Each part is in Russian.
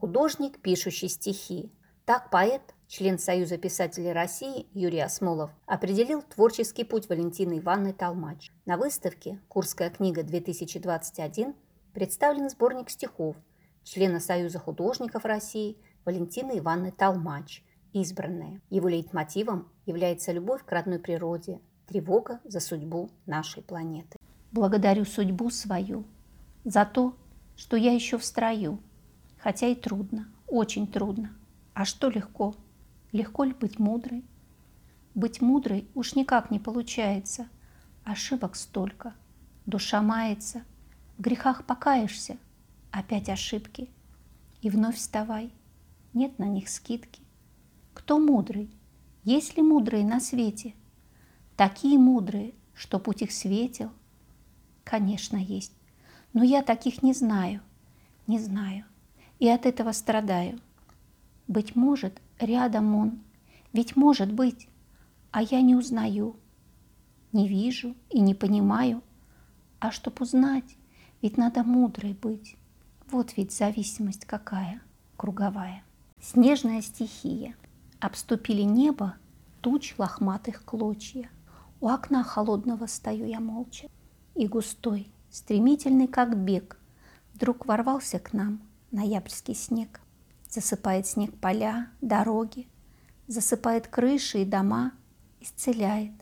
художник, пишущий стихи. Так поэт, член Союза писателей России Юрий Осмолов определил творческий путь Валентины Ивановны Толмач. На выставке «Курская книга-2021» представлен сборник стихов члена Союза художников России Валентины Ивановны Толмач «Избранная». Его лейтмотивом является любовь к родной природе, тревога за судьбу нашей планеты. Благодарю судьбу свою за то, что я еще в строю, хотя и трудно, очень трудно. А что легко? Легко ли быть мудрой? Быть мудрой уж никак не получается. Ошибок столько. Душа мается. В грехах покаешься. Опять ошибки. И вновь вставай. Нет на них скидки. Кто мудрый? Есть ли мудрые на свете? Такие мудрые, что путь их светил? Конечно, есть. Но я таких не знаю. Не знаю. И от этого страдаю. Быть может, рядом он. Ведь может быть. А я не узнаю. Не вижу и не понимаю. А чтоб узнать, ведь надо мудрой быть. Вот ведь зависимость какая, круговая. Снежная стихия. Обступили небо туч лохматых клочья. У окна холодного стою я молча. И густой, стремительный как бег, Вдруг ворвался к нам ноябрьский снег. Засыпает снег поля, дороги, Засыпает крыши и дома, Исцеляет,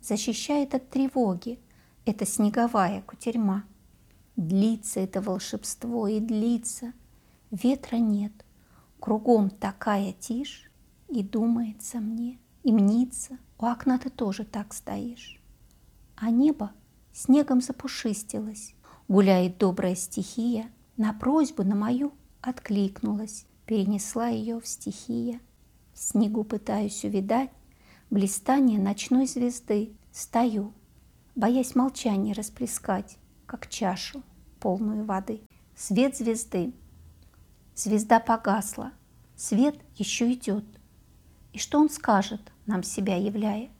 защищает от тревоги Эта снеговая кутерьма. Длится это волшебство и длится, Ветра нет, кругом такая тишь, И думается мне, и мнится, У окна ты тоже так стоишь. А небо снегом запушистилось, Гуляет добрая стихия, На просьбу на мою откликнулась, Перенесла ее в стихия. В снегу пытаюсь увидать Блистание ночной звезды. Стою, боясь молчания расплескать, Как чашу, полную воды. Свет звезды. Звезда погасла, свет еще идет. И что он скажет, нам себя являя?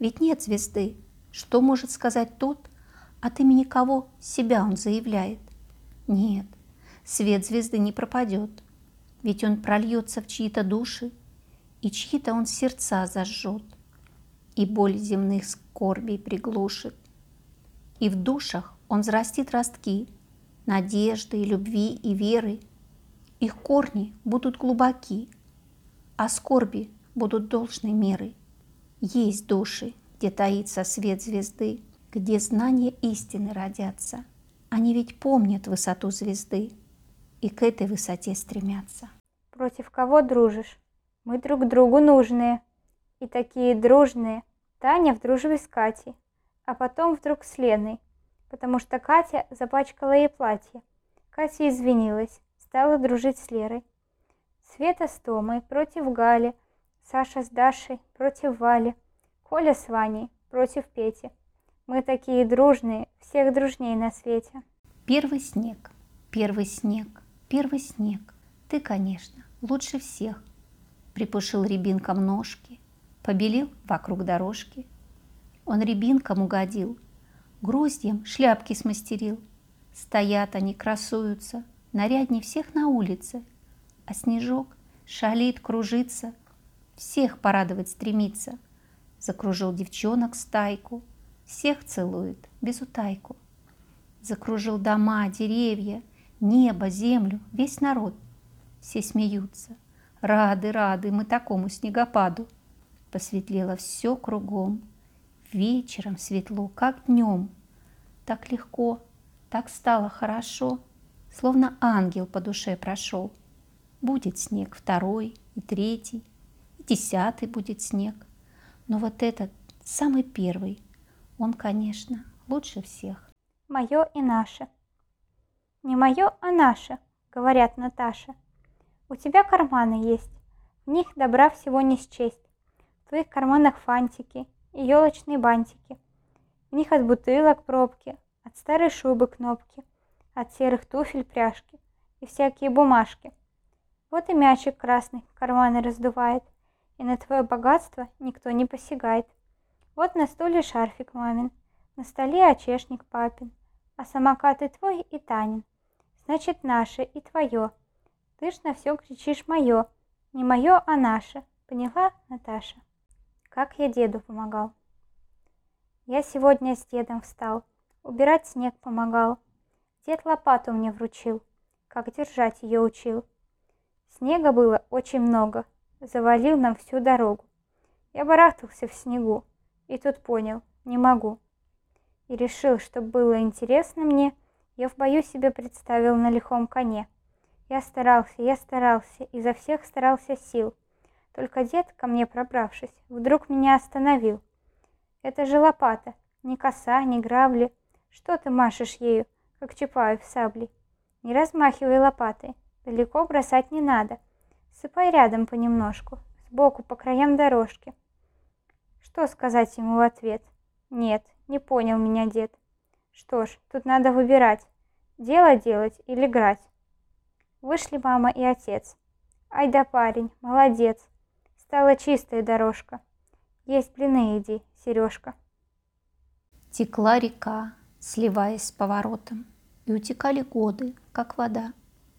Ведь нет звезды. Что может сказать тот, от имени кого себя он заявляет? Нет, свет звезды не пропадет, ведь он прольется в чьи-то души, и чьи-то он сердца зажжет, и боль земных скорбей приглушит. И в душах он взрастит ростки надежды, любви и веры. Их корни будут глубоки, а скорби будут должной меры. Есть души, где таится свет звезды, где знания истины родятся. Они ведь помнят высоту звезды и к этой высоте стремятся. Против кого дружишь? Мы друг другу нужные. И такие дружные. Таня в дружбе с Катей, а потом вдруг с Леной, потому что Катя запачкала ей платье. Катя извинилась, стала дружить с Лерой. Света с Томой против Гали, Саша с Дашей против Вали, Коля с Ваней против Пети. Мы такие дружные, всех дружней на свете. Первый снег, первый снег, первый снег. Ты, конечно, лучше всех. Припушил рябинком ножки, побелил вокруг дорожки. Он рябинком угодил, гроздьем шляпки смастерил. Стоят они, красуются, нарядней всех на улице. А снежок шалит, кружится, всех порадовать стремится. Закружил девчонок стайку, всех целует, без утайку. Закружил дома, деревья, небо, землю, весь народ. Все смеются. Рады, рады мы такому снегопаду. Посветлело все кругом. Вечером светло, как днем. Так легко, так стало хорошо, Словно ангел по душе прошел. Будет снег второй и третий, и десятый будет снег. Но вот этот самый первый – он, конечно, лучше всех. Мое и наше. Не мое, а наше, говорят Наташа. У тебя карманы есть, в них добра всего не счесть. В твоих карманах фантики и елочные бантики. В них от бутылок пробки, от старой шубы кнопки, от серых туфель пряжки и всякие бумажки. Вот и мячик красный карманы раздувает, и на твое богатство никто не посягает. Вот на стуле шарфик мамин, на столе очешник папин, а самокат и твой, и Танин. Значит, наше и твое. Ты ж на все кричишь «моё». Не мое, а наше. Поняла, Наташа? Как я деду помогал. Я сегодня с дедом встал, убирать снег помогал. Дед лопату мне вручил, как держать ее учил. Снега было очень много, завалил нам всю дорогу. Я барахтался в снегу, и тут понял, не могу. И решил, чтобы было интересно мне, я в бою себе представил на лихом коне. Я старался, я старался, изо всех старался сил. Только дед, ко мне пробравшись, вдруг меня остановил. Это же лопата, ни коса, ни грабли. Что ты машешь ею, как Чапаев саблей? Не размахивай лопатой, далеко бросать не надо. Сыпай рядом понемножку, сбоку по краям дорожки. Что сказать ему в ответ? Нет, не понял меня дед. Что ж, тут надо выбирать, дело делать или играть. Вышли мама и отец. Ай да парень, молодец. Стала чистая дорожка. Есть блины иди, Сережка. Текла река, сливаясь с поворотом, и утекали годы, как вода.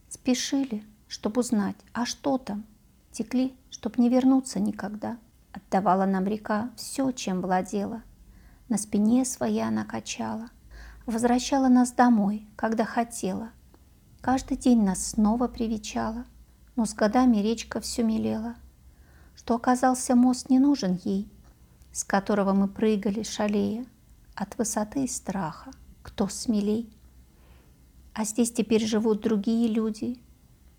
Спешили, чтобы узнать, а что там? Текли, чтоб не вернуться никогда. Отдавала нам река все, чем владела. На спине своей она качала. Возвращала нас домой, когда хотела. Каждый день нас снова привечала. Но с годами речка все мелела. Что оказался мост не нужен ей, С которого мы прыгали, шалея. От высоты и страха, кто смелей. А здесь теперь живут другие люди,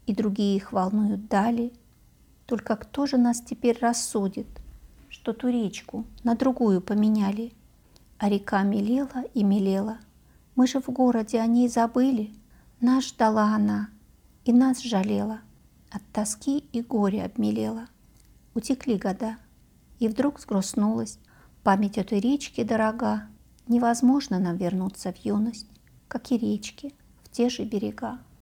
И другие их волнуют дали. Только кто же нас теперь рассудит, Что ту речку на другую поменяли? А река мелела и мелела. Мы же в городе о ней забыли. Нас ждала она, и нас жалела. От тоски и горя обмелела. Утекли года, и вдруг сгрустнулась. Память этой речки дорога. Невозможно нам вернуться в юность, как и речки, в те же берега.